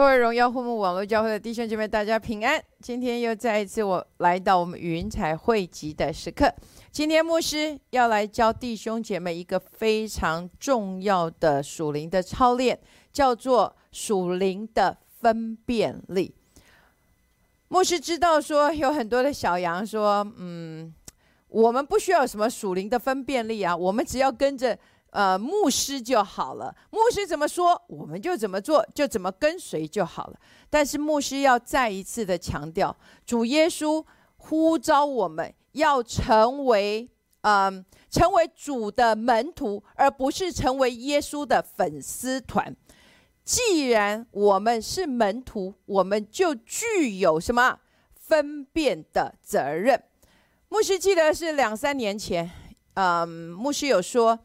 各位荣耀护目网络教会的弟兄姐妹，大家平安。今天又再一次我来到我们云彩汇集的时刻。今天牧师要来教弟兄姐妹一个非常重要的属灵的操练，叫做属灵的分辨力。牧师知道说有很多的小羊说，嗯，我们不需要什么属灵的分辨力啊，我们只要跟着。呃，牧师就好了。牧师怎么说，我们就怎么做，就怎么跟随就好了。但是牧师要再一次的强调，主耶稣呼召我们要成为，嗯，成为主的门徒，而不是成为耶稣的粉丝团。既然我们是门徒，我们就具有什么分辨的责任。牧师记得是两三年前，嗯，牧师有说。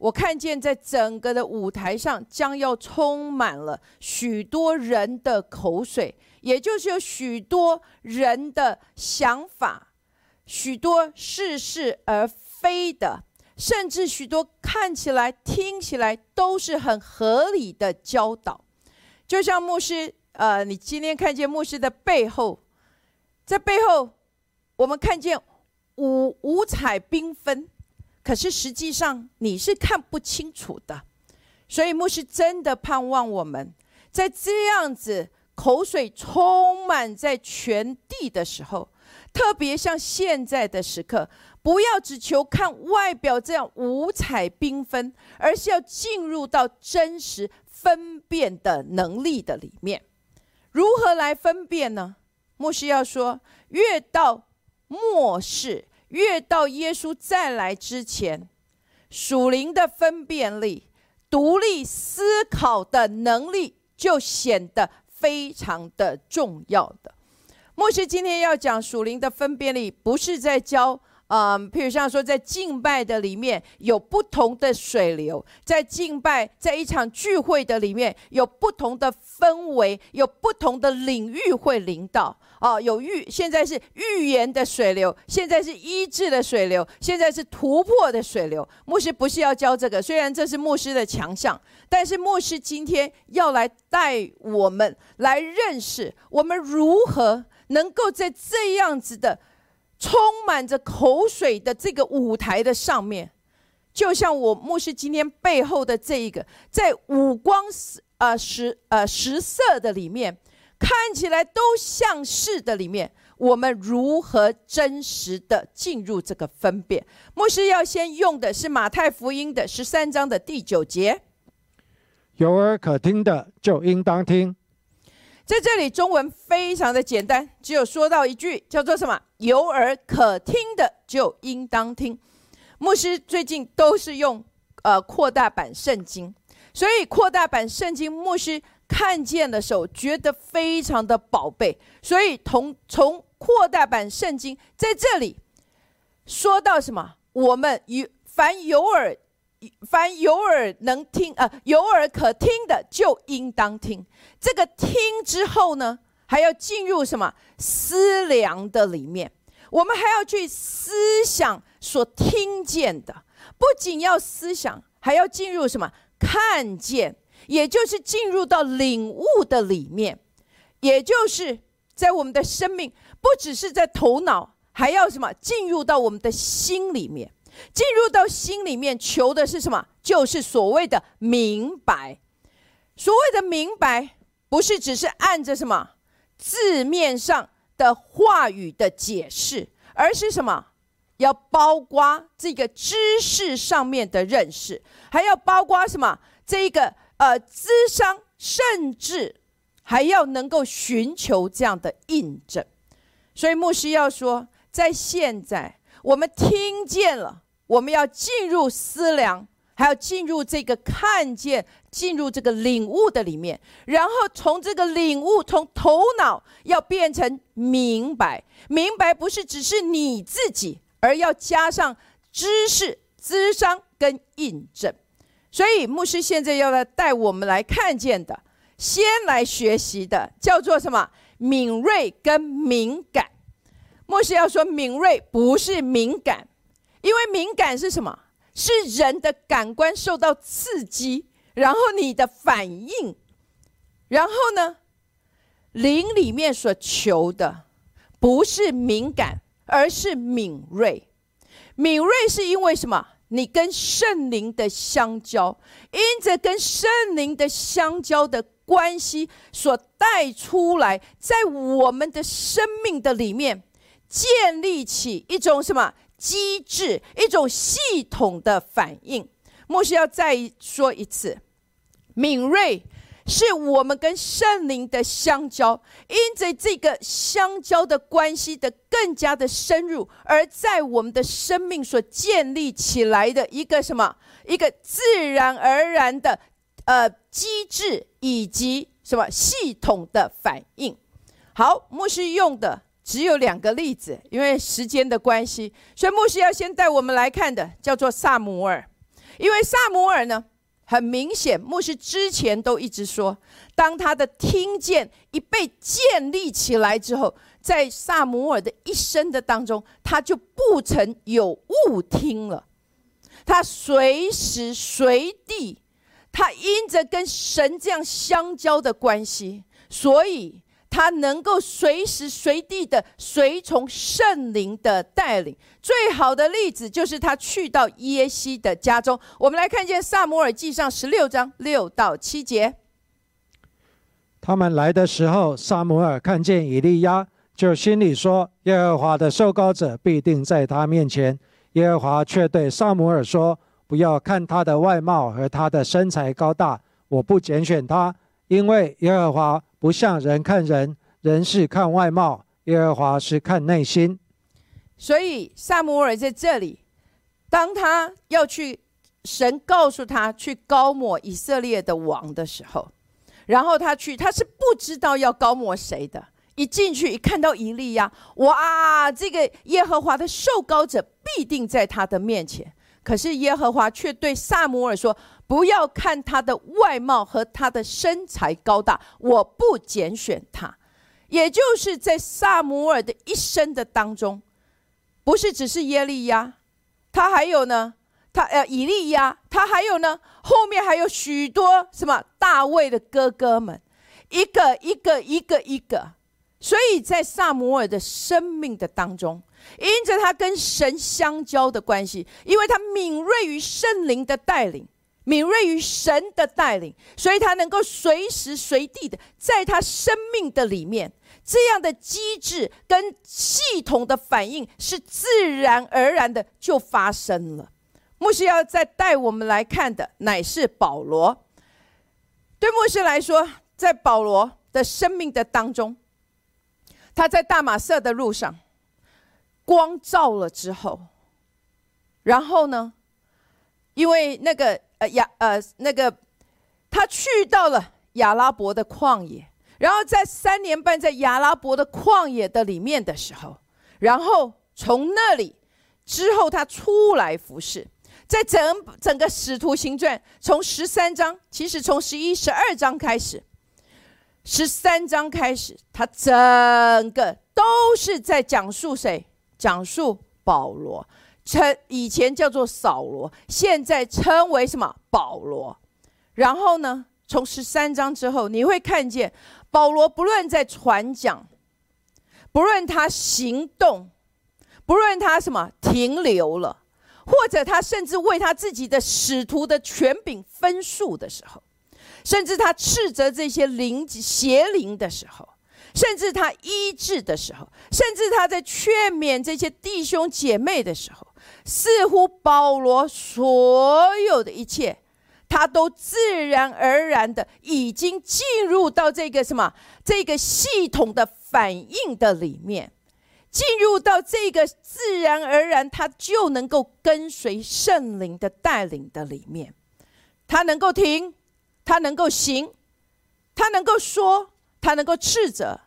我看见，在整个的舞台上，将要充满了许多人的口水，也就是有许多人的想法，许多似是而非的，甚至许多看起来、听起来都是很合理的教导。就像牧师，呃，你今天看见牧师的背后，在背后，我们看见五五彩缤纷。可是实际上你是看不清楚的，所以牧师真的盼望我们在这样子口水充满在全地的时候，特别像现在的时刻，不要只求看外表这样五彩缤纷，而是要进入到真实分辨的能力的里面。如何来分辨呢？牧师要说，越到末世。越到耶稣再来之前，属灵的分辨力、独立思考的能力就显得非常的重要的。牧师今天要讲属灵的分辨力，不是在教。嗯，譬如像说，在敬拜的里面有不同的水流，在敬拜在一场聚会的里面有不同的氛围，有不同的领域会临到。哦，有预，现在是预言的水流，现在是医治的水流，现在是突破的水流。牧师不是要教这个，虽然这是牧师的强项，但是牧师今天要来带我们来认识，我们如何能够在这样子的。充满着口水的这个舞台的上面，就像我牧师今天背后的这一个，在五光十呃十呃十色的里面，看起来都像是的里面，我们如何真实的进入这个分辨？牧师要先用的是马太福音的十三章的第九节，有耳可听的就应当听。在这里，中文非常的简单，只有说到一句，叫做什么？有耳可听的就应当听。牧师最近都是用呃扩大版圣经，所以扩大版圣经牧师看见的时候觉得非常的宝贝，所以从从扩大版圣经在这里说到什么？我们有凡有耳。凡有耳能听，呃，有耳可听的，就应当听。这个听之后呢，还要进入什么思量的里面？我们还要去思想所听见的，不仅要思想，还要进入什么看见？也就是进入到领悟的里面，也就是在我们的生命，不只是在头脑，还要什么进入到我们的心里面。进入到心里面求的是什么？就是所谓的明白。所谓的明白，不是只是按着什么字面上的话语的解释，而是什么？要包括这个知识上面的认识，还要包括什么？这个呃智商，甚至还要能够寻求这样的印证。所以牧师要说，在现在。我们听见了，我们要进入思量，还要进入这个看见，进入这个领悟的里面，然后从这个领悟，从头脑要变成明白。明白不是只是你自己，而要加上知识、智商跟印证。所以牧师现在要来带我们来看见的，先来学习的，叫做什么？敏锐跟敏感。牧师要说敏锐不是敏感，因为敏感是什么？是人的感官受到刺激，然后你的反应，然后呢，灵里面所求的，不是敏感，而是敏锐。敏锐是因为什么？你跟圣灵的相交，因着跟圣灵的相交的关系，所带出来，在我们的生命的里面，建立起一种什么机制，一种系统的反应。牧师要再说一次，敏锐。是我们跟圣灵的相交，因着这个相交的关系的更加的深入，而在我们的生命所建立起来的一个什么，一个自然而然的呃机制以及什么系统的反应。好，牧师用的只有两个例子，因为时间的关系，所以牧师要先带我们来看的叫做萨姆尔，因为萨姆尔呢。很明显，牧师之前都一直说，当他的听见一被建立起来之后，在萨姆尔的一生的当中，他就不曾有误听了。他随时随地，他因着跟神这样相交的关系，所以。他能够随时随地的随从圣灵的带领，最好的例子就是他去到耶西的家中。我们来看见萨摩尔记上十六章六到七节。他们来的时候，萨摩尔看见以利亚，就心里说：“耶和华的受膏者必定在他面前。”耶和华却对萨摩尔说：“不要看他的外貌和他的身材高大，我不拣选他，因为耶和华。”不像人看人，人是看外貌，耶和华是看内心。所以萨姆尔在这里，当他要去，神告诉他去高抹以色列的王的时候，然后他去，他是不知道要高抹谁的。一进去一看到以利亚，哇，这个耶和华的受膏者必定在他的面前。可是耶和华却对萨姆尔说。不要看他的外貌和他的身材高大，我不拣选他。也就是在萨姆尔的一生的当中，不是只是耶利亚，他还有呢，他呃以利亚，他还有呢，后面还有许多什么大卫的哥哥们，一个一个一个一个。所以在萨姆尔的生命的当中，因着他跟神相交的关系，因为他敏锐于圣灵的带领。敏锐于神的带领，所以他能够随时随地的在他生命的里面，这样的机制跟系统的反应是自然而然的就发生了。牧师要再带我们来看的，乃是保罗。对牧师来说，在保罗的生命的当中，他在大马色的路上，光照了之后，然后呢，因为那个。呃亚呃那个，他去到了亚拉伯的旷野，然后在三年半在亚拉伯的旷野的里面的时候，然后从那里之后他出来服侍，在整整个使徒行传从十三章，其实从十一十二章开始，十三章开始，他整个都是在讲述谁？讲述保罗。称以前叫做扫罗，现在称为什么保罗？然后呢，从十三章之后，你会看见保罗不论在传讲，不论他行动，不论他什么停留了，或者他甚至为他自己的使徒的权柄分数的时候，甚至他斥责这些灵邪灵的时候，甚至他医治的时候，甚至他在劝勉这些弟兄姐妹的时候。似乎保罗所有的一切，他都自然而然的已经进入到这个什么？这个系统的反应的里面，进入到这个自然而然，他就能够跟随圣灵的带领的里面，他能够停，他能够行，他能够说，他能够斥责，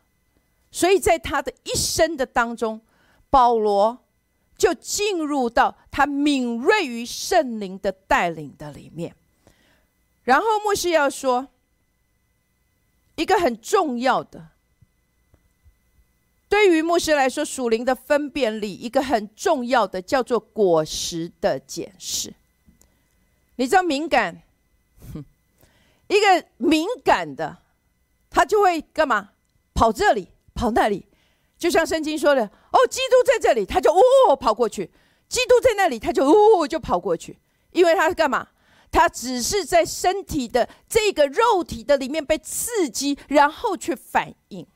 所以在他的一生的当中，保罗。就进入到他敏锐于圣灵的带领的里面，然后牧师要说一个很重要的，对于牧师来说，属灵的分辨力一个很重要的叫做果实的检视。你知道敏感，一个敏感的，他就会干嘛？跑这里，跑那里，就像圣经说的，哦，基督在这里，他就哦跑过去；基督在那里，他就哦就跑过去，因为他是干嘛？他只是在身体的这个肉体的里面被刺激，然后去反应。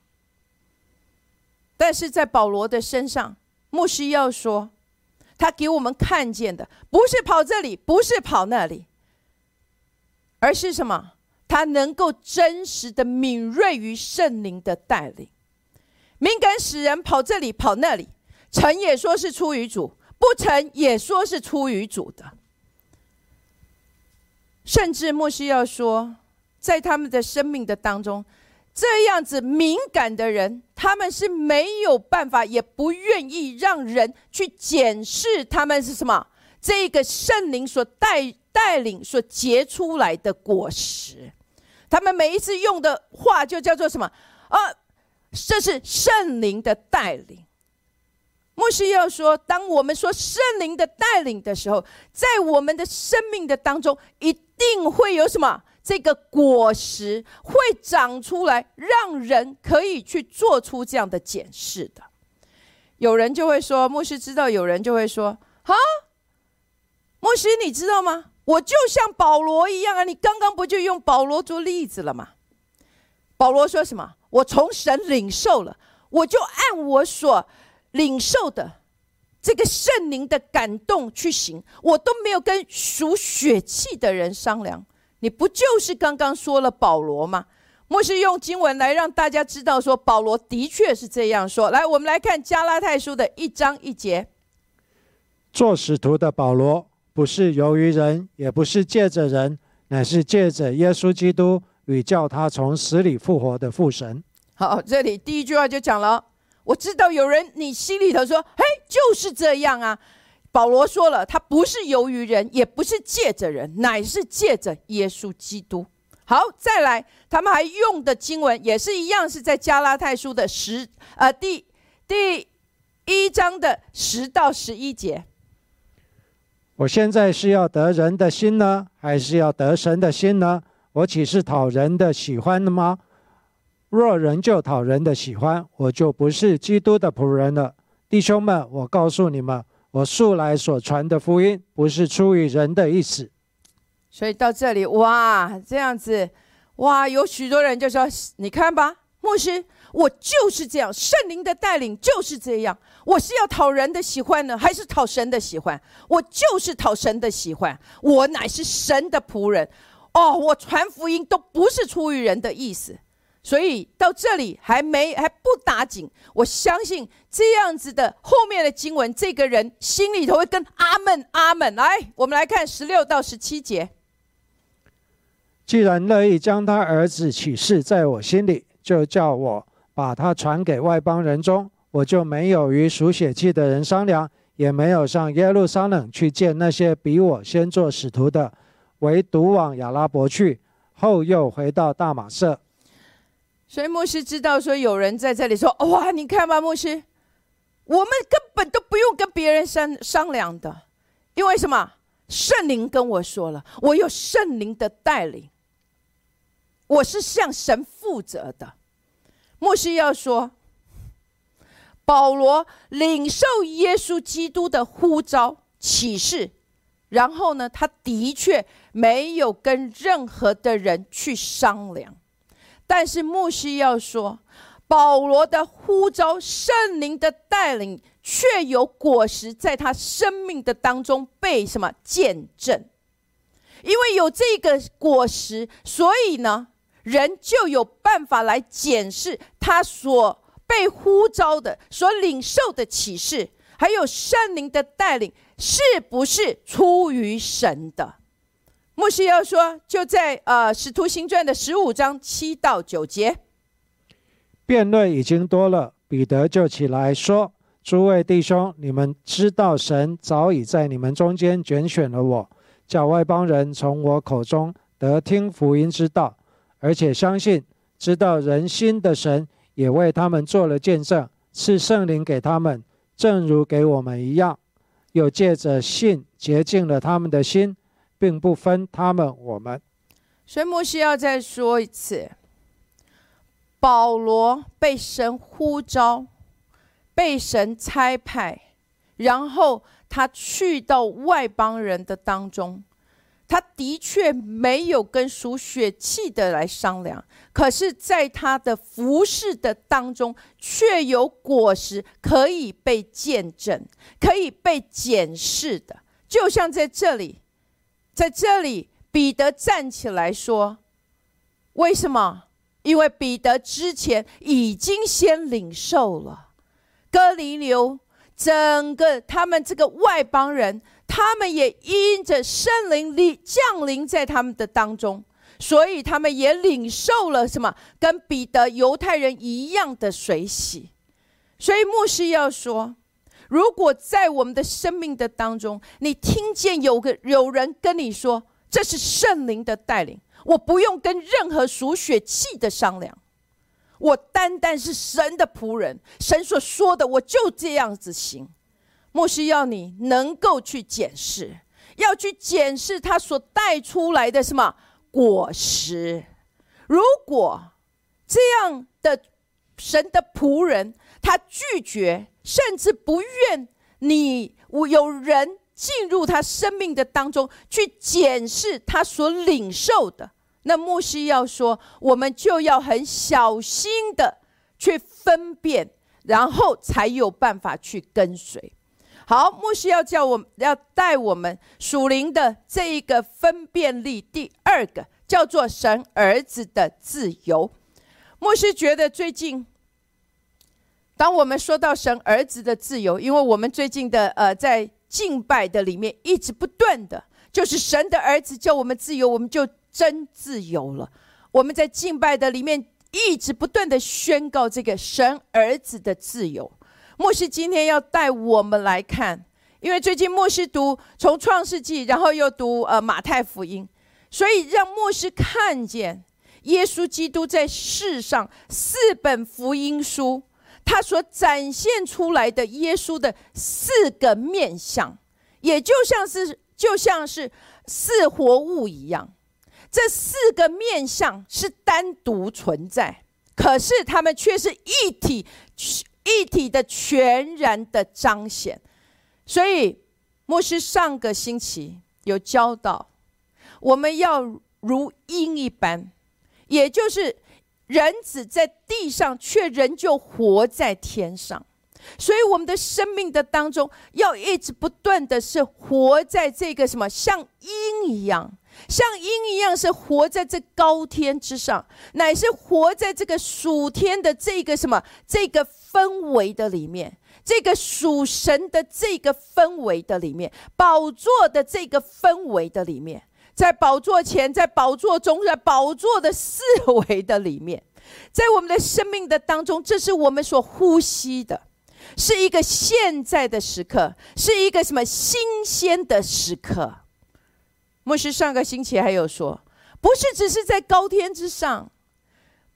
但是在保罗的身上，牧师要说，他给我们看见的不是跑这里，不是跑那里，而是什么？他能够真实的敏锐于圣灵的带领，敏感使人跑这里跑那里，成也说是出于主，不成也说是出于主的。甚至莫西要说，在他们的生命的当中，这样子敏感的人，他们是没有办法，也不愿意让人去检视他们是什么。这个圣灵所带带领所结出来的果实，他们每一次用的话就叫做什么？啊，这是圣灵的带领。牧师要说，当我们说圣灵的带领的时候，在我们的生命的当中，一定会有什么？这个果实会长出来，让人可以去做出这样的检视的。有人就会说，牧师知道；有人就会说，哈，牧师你知道吗？我就像保罗一样啊！你刚刚不就用保罗做例子了吗？保罗说什么？我从神领受了，我就按我所。领受的这个圣灵的感动去行，我都没有跟属血气的人商量。你不就是刚刚说了保罗吗？莫是用经文来让大家知道，说保罗的确是这样说。来，我们来看加拉太书的一章一节。做使徒的保罗，不是由于人，也不是借着人，乃是借着耶稣基督与叫他从死里复活的父神。好，这里第一句话就讲了。我知道有人，你心里头说：“嘿，就是这样啊。”保罗说了，他不是由于人，也不是借着人，乃是借着耶稣基督。好，再来，他们还用的经文也是一样，是在加拉太书的十呃第第一章的十到十一节。我现在是要得人的心呢，还是要得神的心呢？我岂是讨人的喜欢的吗？若人就讨人的喜欢，我就不是基督的仆人了。弟兄们，我告诉你们，我素来所传的福音，不是出于人的意思。所以到这里，哇，这样子，哇，有许多人就说：“你看吧，牧师，我就是这样，圣灵的带领就是这样。我是要讨人的喜欢呢，还是讨神的喜欢？我就是讨神的喜欢，我乃是神的仆人。哦，我传福音都不是出于人的意思。”所以到这里还没还不打紧，我相信这样子的后面的经文，这个人心里头会跟阿门阿门。来，我们来看十六到十七节。既然乐意将他儿子启示在我心里，就叫我把他传给外邦人中，我就没有与属血气的人商量，也没有上耶路撒冷去见那些比我先做使徒的，唯独往亚拉伯去，后又回到大马色。所以牧师知道说有人在这里说：“哇，你看吧，牧师，我们根本都不用跟别人商商量的，因为什么？圣灵跟我说了，我有圣灵的带领，我是向神负责的。”牧师要说，保罗领受耶稣基督的呼召启示，然后呢，他的确没有跟任何的人去商量。但是牧师要说，保罗的呼召、圣灵的带领，却有果实在他生命的当中被什么见证？因为有这个果实，所以呢，人就有办法来检视他所被呼召的、所领受的启示，还有圣灵的带领，是不是出于神的？牧师要说，就在呃《使徒行传》的十五章七到九节，辩论已经多了，彼得就起来说：“诸位弟兄，你们知道神早已在你们中间拣选了我，叫外邦人从我口中得听福音之道，而且相信，知道人心的神也为他们做了见证，赐圣灵给他们，正如给我们一样，又借着信洁净了他们的心。”并不分他们我们，所以摩西要再说一次，保罗被神呼召，被神差派，然后他去到外邦人的当中。他的确没有跟属血气的来商量，可是，在他的服饰的当中，却有果实可以被见证，可以被检视的。就像在这里，在这里，彼得站起来说：“为什么？因为彼得之前已经先领受了，哥尼流整个他们这个外邦人。”他们也因着圣灵力降临在他们的当中，所以他们也领受了什么？跟彼得犹太人一样的水洗。所以牧师要说：如果在我们的生命的当中，你听见有个有人跟你说这是圣灵的带领，我不用跟任何属血气的商量，我单单是神的仆人，神所说的我就这样子行。牧师要你能够去检视，要去检视他所带出来的什么果实。如果这样神的仆人，他拒绝，甚至不愿你有人进入他生命的当中去检视他所领受的，那牧师要说，我们就要很小心的去分辨，然后才有办法去跟随。好，牧师要叫我们要带我们属灵的这一个分辨力。第二个叫做神儿子的自由。牧师觉得最近，当我们说到神儿子的自由，因为我们最近的呃在敬拜的里面一直不断的，就是神的儿子叫我们自由，我们就真自由了。我们在敬拜的里面一直不断的宣告这个神儿子的自由。牧师今天要带我们来看，因为最近牧师读从创世纪，然后又读呃马太福音，所以让牧师看见耶稣基督在世上四本福音书，他所展现出来的耶稣的四个面相，也就像是就像是四活物一样，这四个面相是单独存在，可是他们却是一体。一体的全然的彰显，所以牧师上个星期有教导，我们要如鹰一般，也就是人子在地上，却仍旧活在天上。所以我们的生命的当中，要一直不断的是活在这个什么，像鹰一样。像鹰一样，是活在这高天之上，乃是活在这个属天的这个什么这个氛围的里面，这个属神的这个氛围的里面，宝座的这个氛围的里面，在宝座前，在宝座中，在宝座的四维的里面，在我们的生命的当中，这是我们所呼吸的，是一个现在的时刻，是一个什么新鲜的时刻。牧师上个星期还有说，不是只是在高天之上，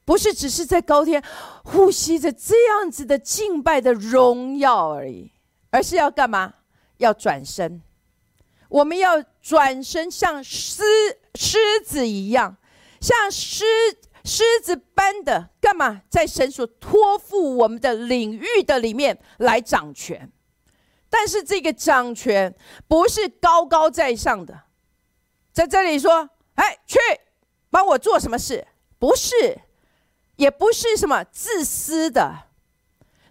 不是只是在高天呼吸着这样子的敬拜的荣耀而已，而是要干嘛？要转身，我们要转身像狮狮子一样，像狮狮子般的干嘛？在神所托付我们的领域的里面来掌权，但是这个掌权不是高高在上的。在这里说，哎，去帮我做什么事？不是，也不是什么自私的，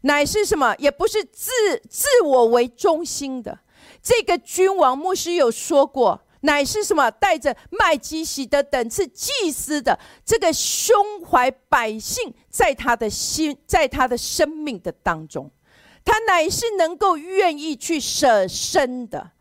乃是什么？也不是自自我为中心的。这个君王牧师有说过，乃是什么？带着麦基喜的等次祭司的这个胸怀百姓，在他的心，在他的生命的当中，他乃是能够愿意去舍身的。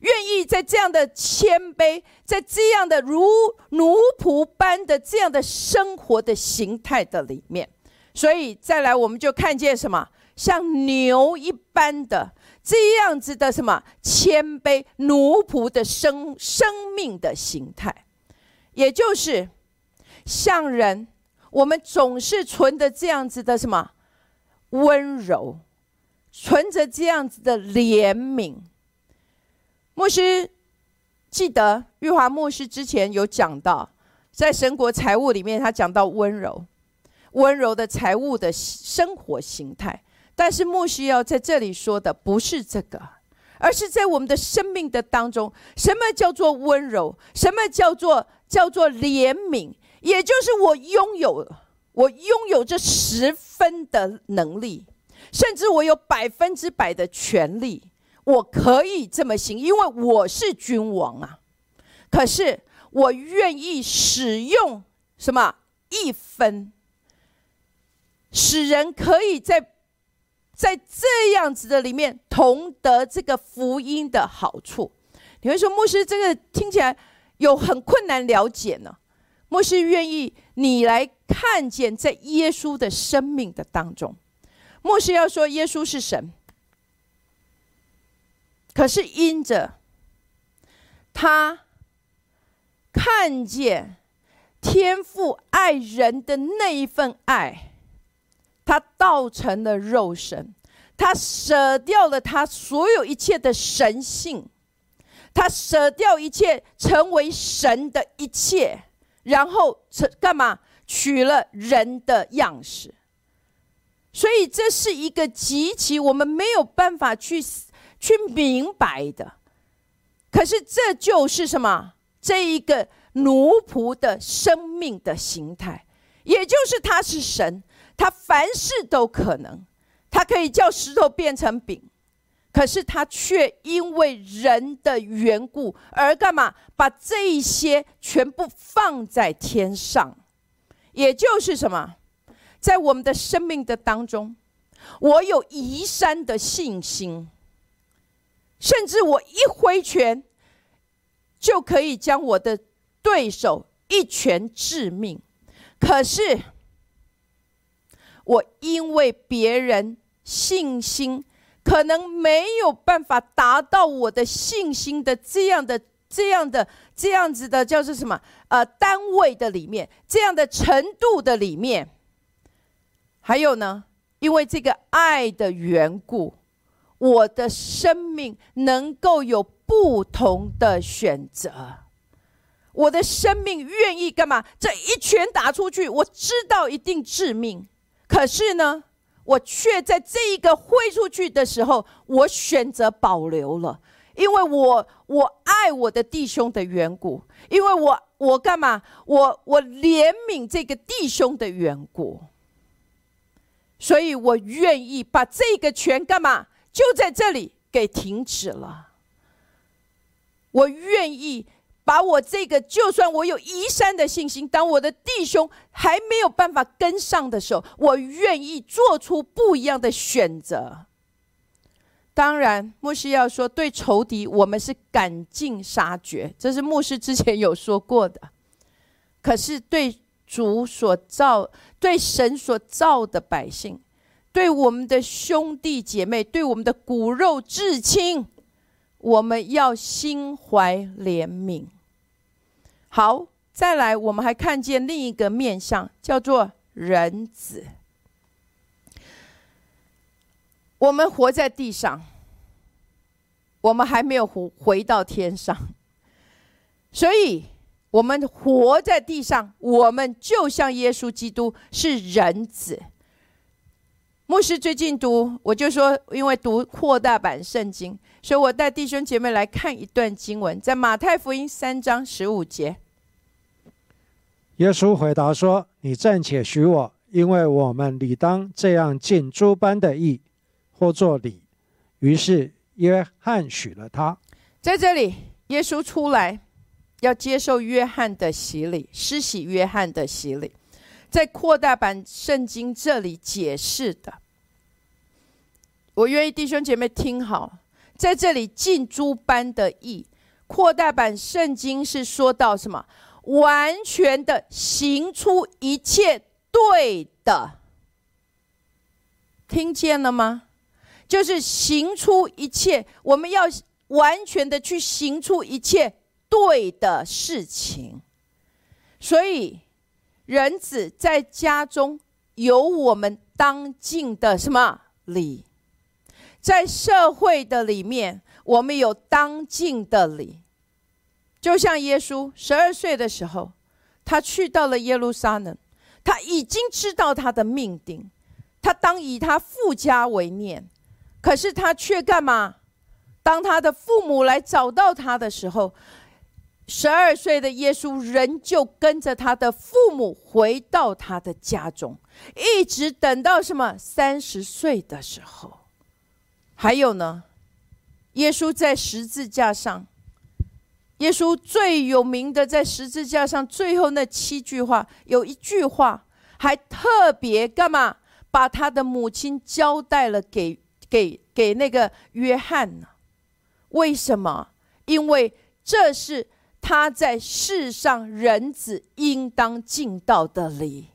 愿意在这样的谦卑，在这样的如奴仆般的这样的生活的形态的里面，所以再来我们就看见什么，像牛一般的这样子的什么谦卑奴仆的生生命的形态，也就是像人，我们总是存着这样子的什么温柔，存着这样子的怜悯。牧师记得玉华牧师之前有讲到，在神国财务里面，他讲到温柔。温柔的财务的生活形态。但是牧师要在这里说的不是这个，而是在我们的生命的当中，什么叫做温柔？什么叫做叫做怜悯？也就是我拥有，我拥有这十分的能力，甚至我有百分之百的权利，我可以这么行，因为我是君王啊。可是我愿意使用什么一分，使人可以在。在这样子的里面，同得这个福音的好处。你会说，牧师这个听起来有很困难了解呢？牧师愿意你来看见，在耶稣的生命的当中，牧师要说耶稣是神，可是因着他看见天父爱人的那一份爱。他道成了肉身，他舍掉了他所有一切的神性，他舍掉一切成为神的一切，然后成干嘛？取了人的样式。所以这是一个极其我们没有办法去去明白的。可是这就是什么？这一个奴仆的生命的形态，也就是他是神。他凡事都可能，他可以叫石头变成饼，可是他却因为人的缘故而干嘛？把这一些全部放在天上，也就是什么？在我们的生命的当中，我有移山的信心，甚至我一挥拳就可以将我的对手一拳致命，可是。我因为别人信心可能没有办法达到我的信心的这样的、这样的、这样子的叫做什么？呃，单位的里面这样的程度的里面，还有呢，因为这个爱的缘故，我的生命能够有不同的选择。我的生命愿意干嘛？这一拳打出去，我知道一定致命。可是呢，我却在这一个挥出去的时候，我选择保留了，因为我我爱我的弟兄的缘故，因为我我干嘛？我我怜悯这个弟兄的缘故，所以我愿意把这个权干嘛？就在这里给停止了。我愿意。把我这个，就算我有移山的信心，当我的弟兄还没有办法跟上的时候，我愿意做出不一样的选择。当然，牧师要说，对仇敌，我们是赶尽杀绝，这是牧师之前有说过的。可是，对主所造、对神所造的百姓，对我们的兄弟姐妹，对我们的骨肉至亲，我们要心怀怜悯。好，再来，我们还看见另一个面相，叫做人子。我们活在地上，我们还没有回回到天上，所以我们活在地上，我们就像耶稣基督是人子。牧师最近读，我就说，因为读扩大版圣经，所以我带弟兄姐妹来看一段经文，在马太福音三章十五节。耶稣回答说：“你暂且许我，因为我们理当这样尽诸般的义，或作礼。”于是约翰许了他。在这里，耶稣出来要接受约翰的洗礼，施洗约翰的洗礼，在扩大版圣经这里解释的。我愿意弟兄姐妹听好，在这里尽诸般的义，扩大版圣经是说到什么？完全的行出一切对的，听见了吗？就是行出一切，我们要完全的去行出一切对的事情。所以，人子在家中有我们当尽的什么礼，在社会的里面，我们有当尽的礼。就像耶稣十二岁的时候，他去到了耶路撒冷，他已经知道他的命定，他当以他父家为念。可是他却干嘛？当他的父母来找到他的时候，十二岁的耶稣仍旧跟着他的父母回到他的家中，一直等到什么三十岁的时候。还有呢，耶稣在十字架上，耶稣最有名的在十字架上最后那七句话，有一句话还特别干嘛？把他的母亲交代了给。给给那个约翰呢？为什么？因为这是他在世上人子应当尽到的礼。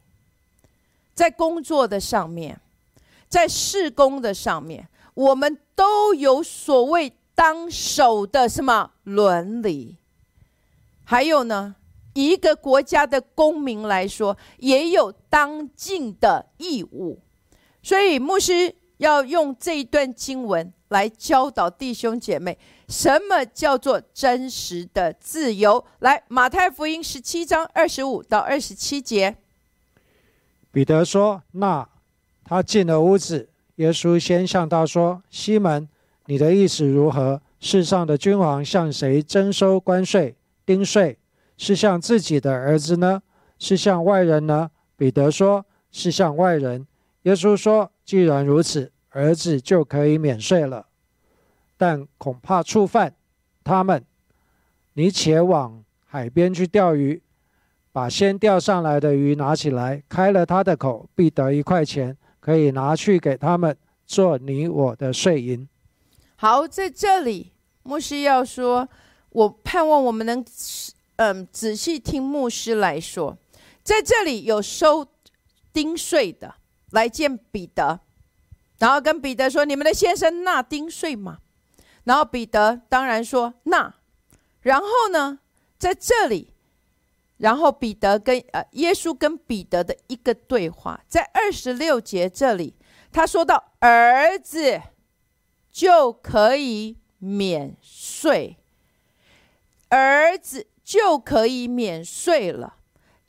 在工作的上面，在事工的上面，我们都有所谓当守的什么伦理？还有呢，一个国家的公民来说，也有当尽的义务。所以牧师。要用这一段经文来教导弟兄姐妹，什么叫做真实的自由？来，马太福音十七章二十五到二十七节。彼得说：“那他进了屋子，耶稣先向他说：‘西门，你的意思如何？世上的君王向谁征收关税、丁税？是向自己的儿子呢？是向外人呢？’彼得说：‘是向外人。’耶稣说。”既然如此，儿子就可以免税了，但恐怕触犯他们。你且往海边去钓鱼，把先钓上来的鱼拿起来，开了他的口，必得一块钱，可以拿去给他们做你我的税银。好，在这里，牧师要说，我盼望我们能嗯仔细听牧师来说，在这里有收丁税的。来见彼得，然后跟彼得说：“你们的先生纳丁税吗？”然后彼得当然说纳。然后呢，在这里，然后彼得跟呃耶稣跟彼得的一个对话，在二十六节这里，他说到儿子就可以免税，儿子就可以免税了。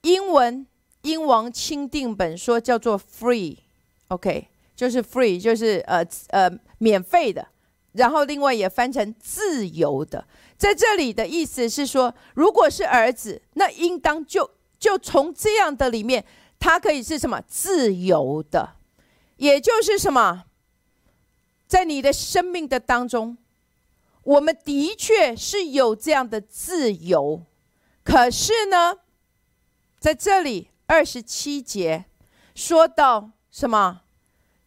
英文。英王钦定本说叫做 free，OK，就是 free，就是呃呃免费的。然后另外也翻成自由的。在这里的意思是说，如果是儿子，那应当就就从这样的里面，他可以是什么自由的，也就是什么，在你的生命的当中，我们的确是有这样的自由。可是呢，在这里。二十七节说到什么？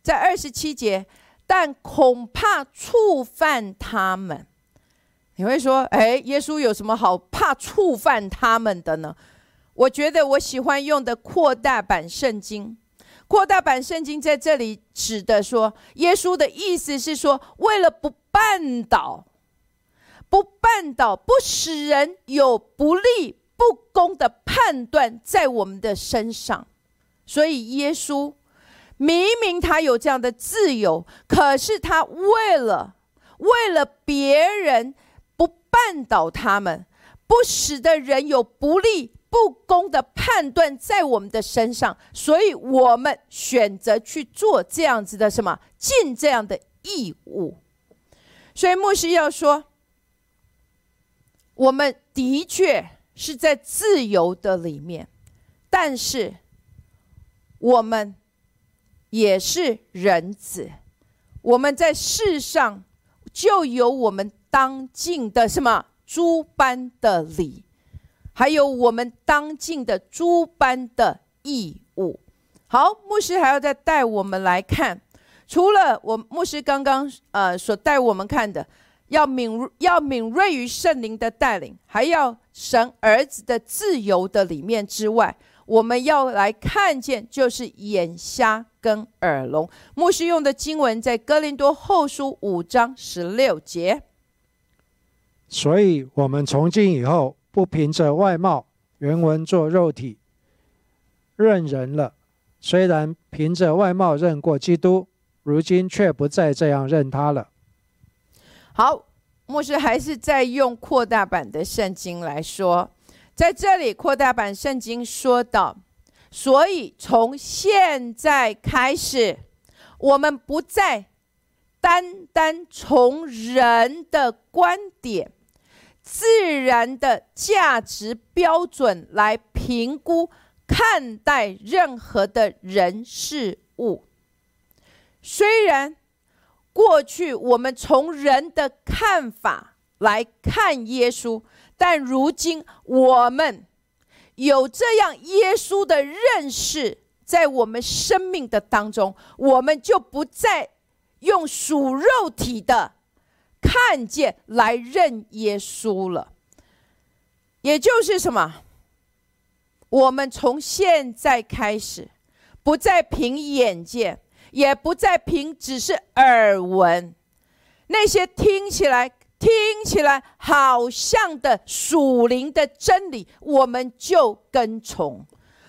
在二十七节，但恐怕触犯他们。你会说：“哎，耶稣有什么好怕触犯他们的呢？”我觉得我喜欢用的扩大版圣经。扩大版圣经在这里指的说，耶稣的意思是说，为了不绊倒、不绊倒、不使人有不利。不公的判断在我们的身上，所以耶稣明明他有这样的自由，可是他为了为了别人不绊倒他们，不使得人有不利不公的判断在我们的身上，所以我们选择去做这样子的什么尽这样的义务。所以牧师要说，我们的确。是在自由的里面，但是我们也是人子，我们在世上就有我们当尽的什么诸般的礼，还有我们当尽的诸般的义务。好，牧师还要再带我们来看，除了我牧师刚刚呃所带我们看的。要敏要敏锐于圣灵的带领，还要神儿子的自由的里面之外，我们要来看见就是眼瞎跟耳聋。牧师用的经文在哥林多后书五章十六节。所以，我们从今以后不凭着外貌原文做肉体认人了。虽然凭着外貌认过基督，如今却不再这样认他了。好，牧师还是在用扩大版的圣经来说，在这里扩大版圣经说到，所以从现在开始，我们不再单单从人的观点、自然的价值标准来评估、看待任何的人事物。虽然过去我们从人的看法来看耶稣，但如今我们有这样耶稣的认识，在我们生命的当中，我们就不再用属肉体的看见来认耶稣了。也就是什么？我们从现在开始，不再凭眼见。也不再凭只是耳闻，那些听起来听起来好像的属灵的真理，我们就跟从。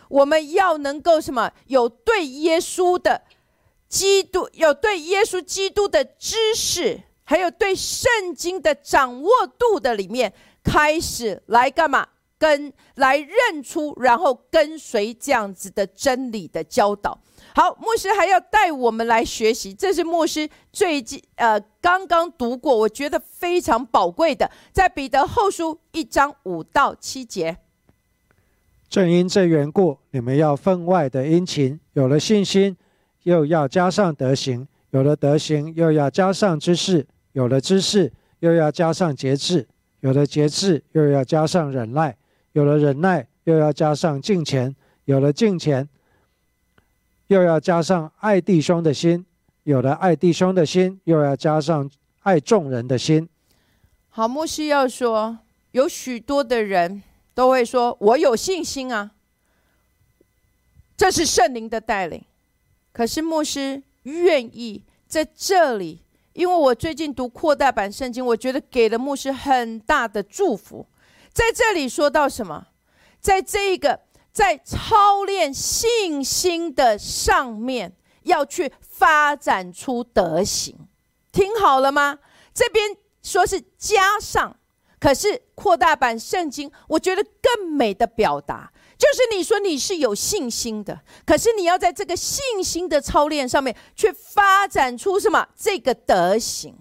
我们要能够什么？有对耶稣的基督，有对耶稣基督的知识，还有对圣经的掌握度的里面，开始来干嘛？跟来认出，然后跟随这样子的真理的教导。好，牧师还要带我们来学习，这是牧师最近呃刚刚读过，我觉得非常宝贵的，在彼得后书一章五到七节。正因这缘故，你们要分外的殷勤，有了信心，又要加上德行；有了德行，又要加上知识；有了知识，又要加上节制；有了节制，又要加上忍耐；有了忍耐，又要加上敬虔；有了敬虔。又要加上爱弟兄的心，有了爱弟兄的心，又要加上爱众人的心。好，牧师要说，有许多的人都会说：“我有信心啊，这是圣灵的带领。”可是牧师愿意在这里，因为我最近读扩大版圣经，我觉得给了牧师很大的祝福。在这里说到什么？在这一个。在操练信心的上面，要去发展出德行，听好了吗？这边说是加上，可是扩大版圣经，我觉得更美的表达，就是你说你是有信心的，可是你要在这个信心的操练上面，去发展出什么这个德行，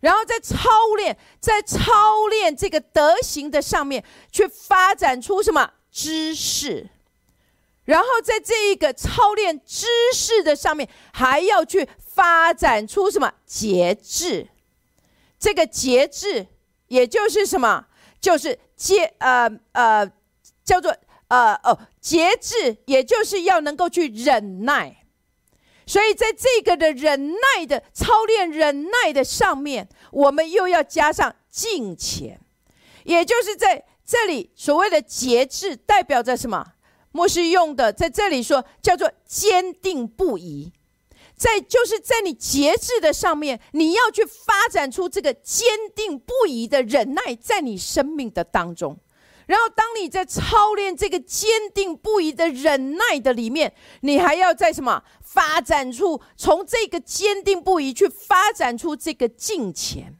然后在操练，在操练这个德行的上面，去发展出什么？知识，然后在这一个操练知识的上面，还要去发展出什么节制？这个节制，也就是什么？就是节呃呃，叫做呃哦节制，也就是要能够去忍耐。所以在这个的忍耐的操练忍耐的上面，我们又要加上敬虔，也就是在。这里所谓的节制代表着什么？牧师用的在这里说叫做坚定不移，在就是在你节制的上面，你要去发展出这个坚定不移的忍耐，在你生命的当中。然后，当你在操练这个坚定不移的忍耐的里面，你还要在什么发展出从这个坚定不移去发展出这个敬虔。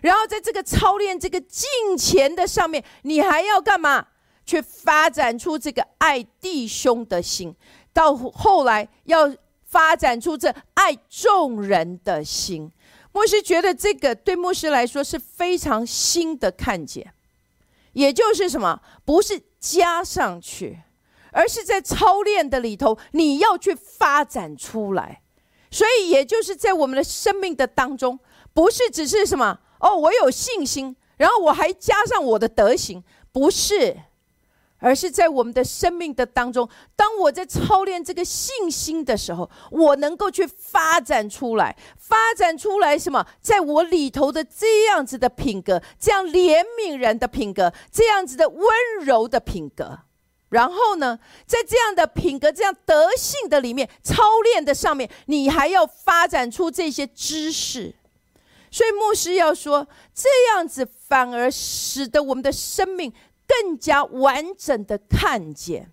然后在这个操练这个敬虔的上面，你还要干嘛？去发展出这个爱弟兄的心，到后来要发展出这爱众人的心。牧师觉得这个对牧师来说是非常新的看见，也就是什么？不是加上去，而是在操练的里头，你要去发展出来。所以，也就是在我们的生命的当中，不是只是什么。哦，我有信心，然后我还加上我的德行，不是，而是在我们的生命的当中，当我在操练这个信心的时候，我能够去发展出来，发展出来什么？在我里头的这样子的品格，这样怜悯人的品格，这样子的温柔的品格，然后呢，在这样的品格、这样德性的里面操练的上面，你还要发展出这些知识。所以牧师要说，这样子反而使得我们的生命更加完整的看见，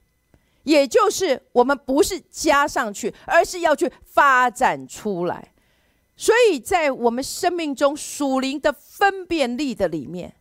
也就是我们不是加上去，而是要去发展出来。所以在我们生命中属灵的分辨力的里面，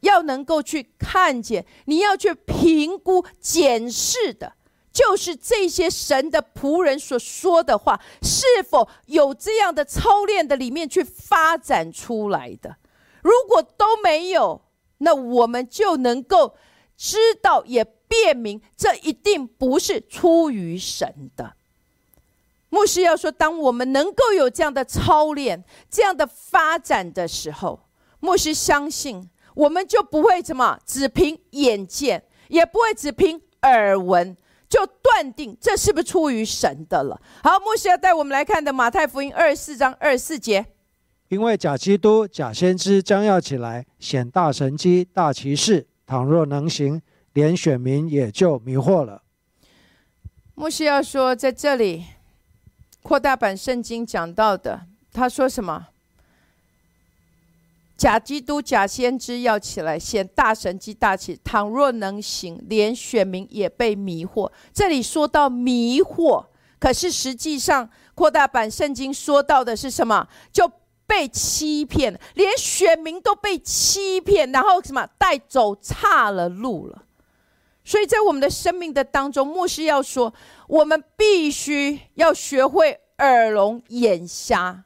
要能够去看见，你要去评估、检视的，就是这些神的仆人所说的话，是否有这样的操练的里面去发展出来的？如果都没有，那我们就能够知道，也辨明，这一定不是出于神的。牧师要说，当我们能够有这样的操练、这样的发展的时候，牧师相信，我们就不会怎么只凭眼见，也不会只凭耳闻。就断定这是不是出于神的了。好，牧师要带我们来看的马太福音二十四章二十四节，因为假基督、假先知将要起来，显大神机、大奇事，倘若能行，连选民也就迷惑了。牧师要说，在这里扩大版圣经讲到的，他说什么？假基督、假先知要起来显大神迹大奇，倘若能行，连选民也被迷惑。这里说到迷惑，可是实际上扩大版圣经说到的是什么？就被欺骗，连选民都被欺骗，然后什么带走岔了路了。所以在我们的生命的当中，牧师要说，我们必须要学会耳聋眼瞎。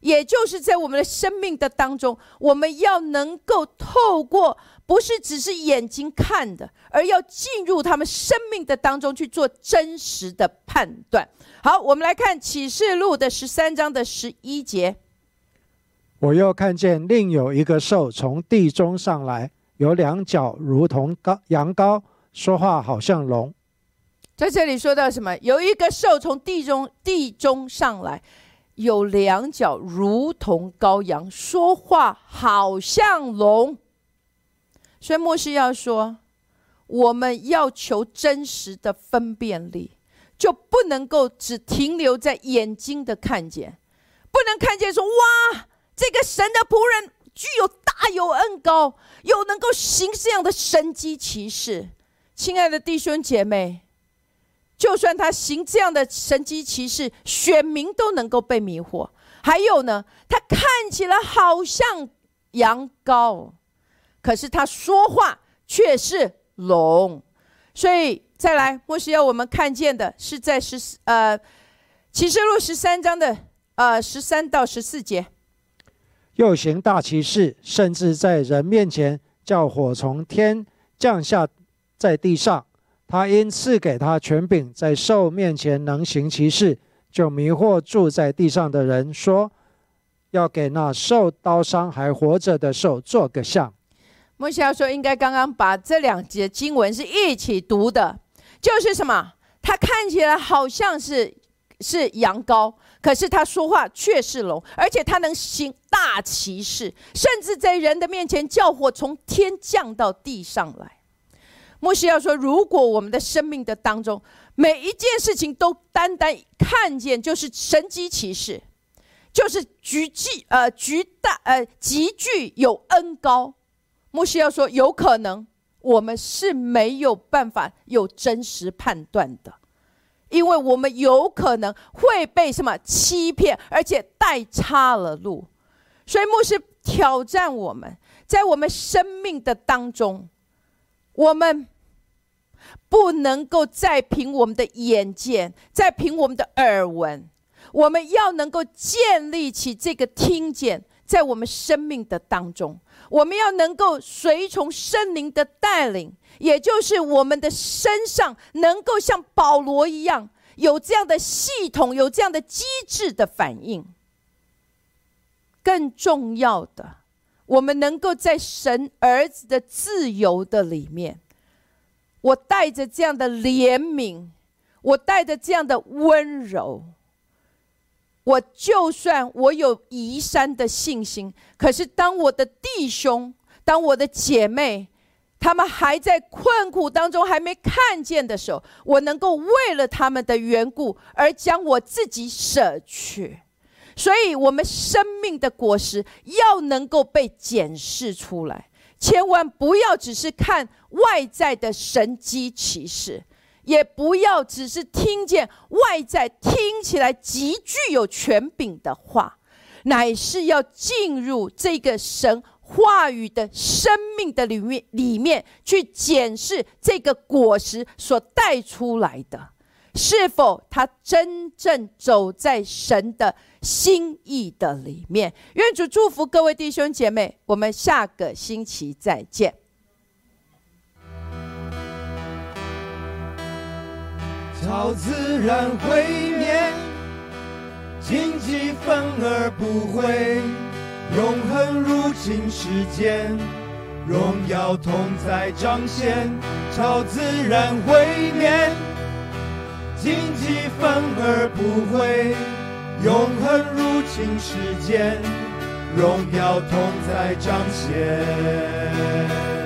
也就是在我们的生命的当中，我们要能够透过不是只是眼睛看的，而要进入他们生命的当中去做真实的判断。好，我们来看启示录的十三章的十一节。我又看见另有一个兽从地中上来，有两脚如同羔羊羔，说话好像龙。在这里说到什么？有一个兽从地中地中上来。有两脚如同羔羊，说话好像龙。所以牧师要说，我们要求真实的分辨力，就不能够只停留在眼睛的看见，不能看见说哇，这个神的仆人具有大有恩高，有能够行这样的神机骑士。亲爱的弟兄姐妹。就算他行这样的神机骑士，选民都能够被迷惑。还有呢，他看起来好像羊羔，可是他说话却是龙。所以再来，或是要我们看见的是在十四呃启示录十三章的呃十三到十四节，又行大奇事，甚至在人面前叫火从天降下在地上。他因赐给他权柄，在兽面前能行其事，就迷惑住在地上的人，说要给那受刀伤还活着的兽做个像。莫西要说，应该刚刚把这两节经文是一起读的，就是什么？他看起来好像是是羊羔，可是他说话却是龙，而且他能行大奇事，甚至在人的面前叫火从天降到地上来。牧师要说：如果我们的生命的当中，每一件事情都单单看见就是神机骑士，就是极具呃巨大呃极具有恩高，牧师要说，有可能我们是没有办法有真实判断的，因为我们有可能会被什么欺骗，而且带差了路。所以牧师挑战我们在我们生命的当中。我们不能够再凭我们的眼见，再凭我们的耳闻，我们要能够建立起这个听见，在我们生命的当中，我们要能够随从圣灵的带领，也就是我们的身上能够像保罗一样，有这样的系统，有这样的机制的反应。更重要的。我们能够在神儿子的自由的里面，我带着这样的怜悯，我带着这样的温柔，我就算我有移山的信心，可是当我的弟兄、当我的姐妹，他们还在困苦当中还没看见的时候，我能够为了他们的缘故而将我自己舍去。所以，我们生命的果实要能够被检视出来，千万不要只是看外在的神机骑士，也不要只是听见外在听起来极具有权柄的话，乃是要进入这个神话语的生命的里面里面去检视这个果实所带出来的，是否他真正走在神的心意的里面。愿主祝福各位弟兄姐妹，我们下个星期再见。超自然会灭，荆棘反而不会，永恒入侵世间，荣耀同在彰显。超自然会灭，荆棘反而不会，永恒入侵世间，荣耀同在彰显。